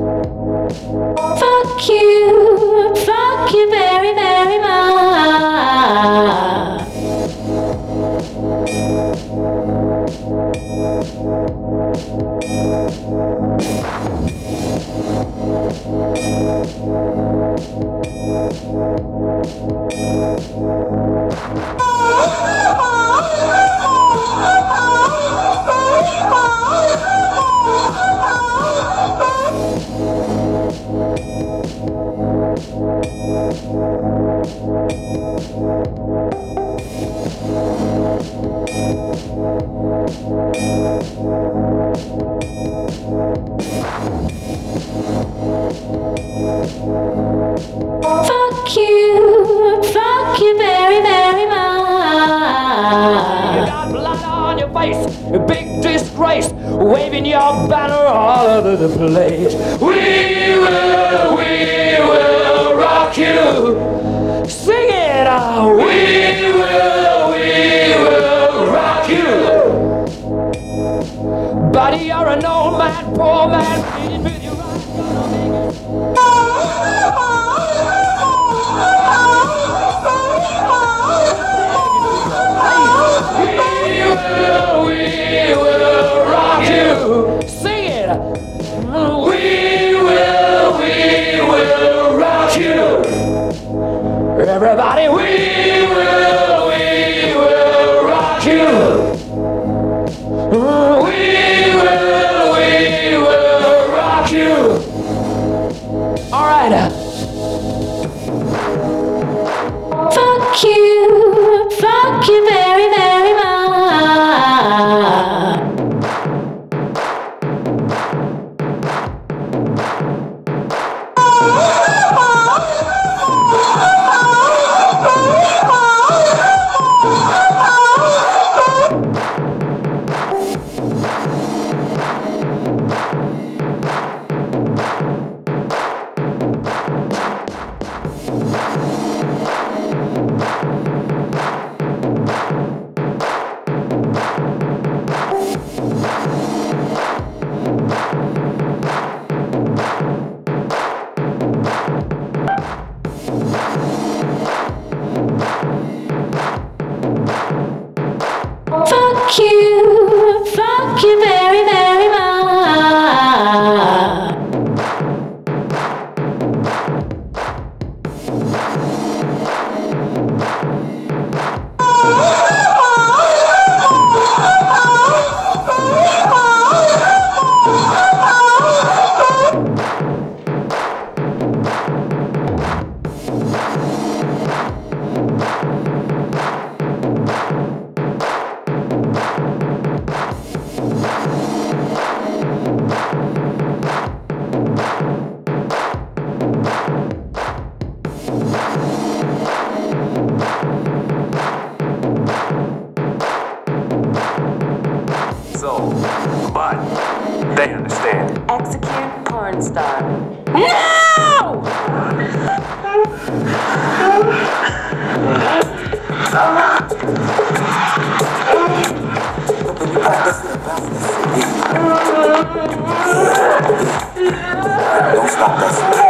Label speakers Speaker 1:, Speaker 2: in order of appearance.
Speaker 1: Fuck you, fuck you very, very much. Fuck
Speaker 2: waving your banner all over the place. We will, we will rock you. Sing it out. We will, we will rock you. Buddy, you're an old man, poor man,
Speaker 1: Fuck you, fuck you very, very
Speaker 3: they understand.
Speaker 4: Execute porn star.
Speaker 1: No!
Speaker 3: Don't stop us.